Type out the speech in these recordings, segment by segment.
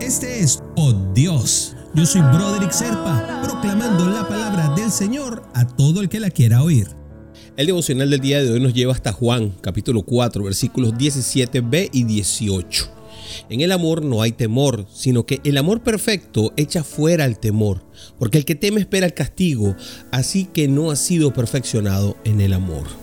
Este es Oh Dios. Yo soy Broderick Serpa, proclamando la palabra del Señor a todo el que la quiera oír. El devocional del día de hoy nos lleva hasta Juan, capítulo 4, versículos 17b y 18. En el amor no hay temor, sino que el amor perfecto echa fuera el temor, porque el que teme espera el castigo, así que no ha sido perfeccionado en el amor.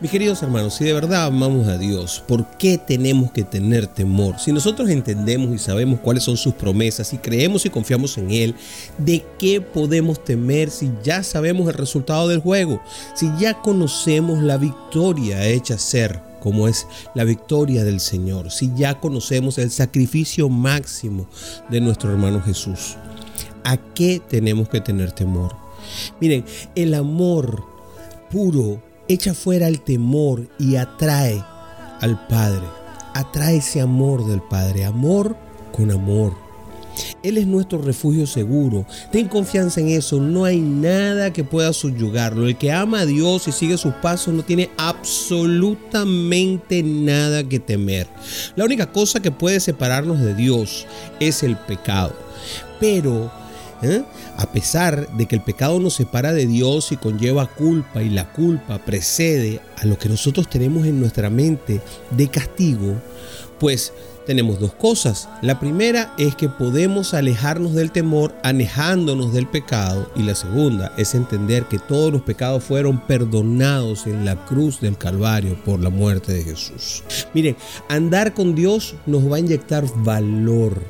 Mis queridos hermanos, si de verdad amamos a Dios, ¿por qué tenemos que tener temor? Si nosotros entendemos y sabemos cuáles son sus promesas, si creemos y confiamos en Él, ¿de qué podemos temer si ya sabemos el resultado del juego? Si ya conocemos la victoria hecha ser como es la victoria del Señor, si ya conocemos el sacrificio máximo de nuestro hermano Jesús, ¿a qué tenemos que tener temor? Miren, el amor puro echa fuera el temor y atrae al Padre. Atrae ese amor del Padre, amor con amor. Él es nuestro refugio seguro. Ten confianza en eso. No hay nada que pueda subyugarlo. El que ama a Dios y sigue sus pasos no tiene absolutamente nada que temer. La única cosa que puede separarnos de Dios es el pecado. Pero ¿eh? A pesar de que el pecado nos separa de Dios y conlleva culpa y la culpa precede a lo que nosotros tenemos en nuestra mente de castigo, pues tenemos dos cosas. La primera es que podemos alejarnos del temor alejándonos del pecado y la segunda es entender que todos los pecados fueron perdonados en la cruz del Calvario por la muerte de Jesús. Miren, andar con Dios nos va a inyectar valor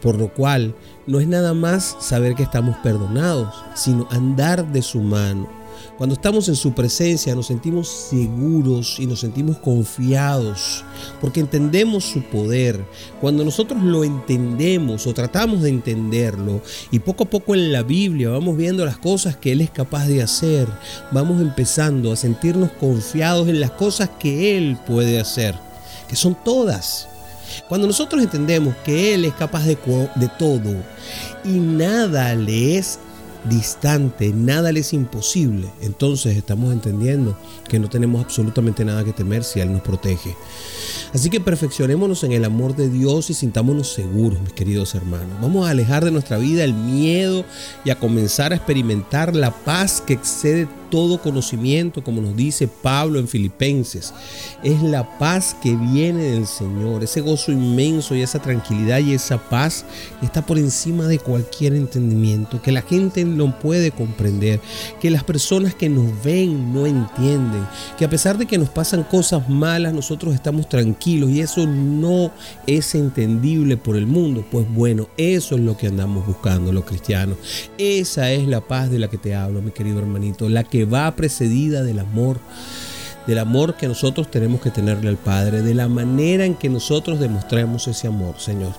por lo cual no es nada más saber que estamos perdonados, sino andar de su mano. Cuando estamos en su presencia nos sentimos seguros y nos sentimos confiados porque entendemos su poder. Cuando nosotros lo entendemos o tratamos de entenderlo y poco a poco en la Biblia vamos viendo las cosas que Él es capaz de hacer, vamos empezando a sentirnos confiados en las cosas que Él puede hacer, que son todas. Cuando nosotros entendemos que Él es capaz de, todo y nada le es distante, nada le es imposible, entonces estamos entendiendo que no tenemos absolutamente nada que temer si Él nos protege. Así que perfeccionémonos en el amor de Dios y sintámonos seguros, mis queridos hermanos. Vamos a alejar de nuestra vida el miedo y a comenzar a experimentar la paz que excede todo conocimiento, como nos dice Pablo en Filipenses. Es la paz que viene del Señor, ese gozo inmenso y esa tranquilidad y esa paz está por encima de cualquier entendimiento, que la gente no puede comprender, que las personas que nos ven no entienden, que a pesar de que nos pasan cosas malas, nosotros estamos tranquilos y eso no es entendible por el mundo. Pues bueno, eso es lo que andamos buscando los cristianos. Esa es la paz de la que te hablo, mi querido hermanito, la que va precedida del amor, del amor que nosotros tenemos que tenerle al Padre, de la manera en que nosotros demostremos ese amor, Señor.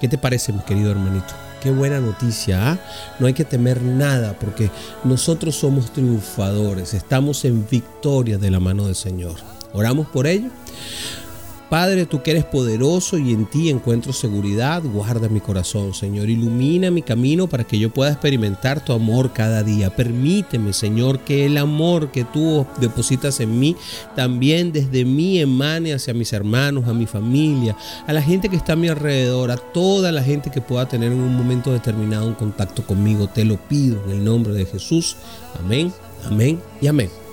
¿Qué te parece, mi querido hermanito? Qué buena noticia, ¿ah? No hay que temer nada porque nosotros somos triunfadores, estamos en victoria de la mano del Señor. Oramos por ello. Padre, tú que eres poderoso y en ti encuentro seguridad, guarda mi corazón, Señor. Ilumina mi camino para que yo pueda experimentar tu amor cada día. Permíteme, Señor, que el amor que tú depositas en mí también desde mí emane hacia mis hermanos, a mi familia, a la gente que está a mi alrededor, a toda la gente que pueda tener en un momento determinado un contacto conmigo. Te lo pido en el nombre de Jesús. Amén, amén y amén.